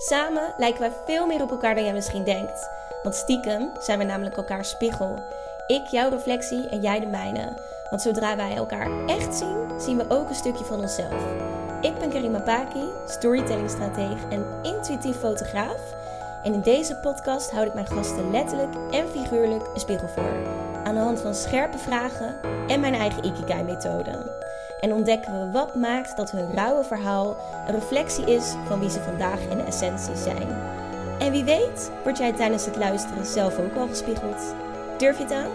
Samen lijken wij veel meer op elkaar dan jij misschien denkt. Want stiekem zijn we namelijk elkaars spiegel. Ik jouw reflectie en jij de mijne. Want zodra wij elkaar echt zien, zien we ook een stukje van onszelf. Ik ben Karima Paki, storytellingstratege en intuïtief fotograaf. En in deze podcast houd ik mijn gasten letterlijk en figuurlijk een spiegel voor. Aan de hand van scherpe vragen en mijn eigen Ikigai-methode. En ontdekken we wat maakt dat hun rauwe verhaal een reflectie is van wie ze vandaag in de essentie zijn. En wie weet, word jij tijdens het luisteren zelf ook al gespiegeld. Durf je het aan?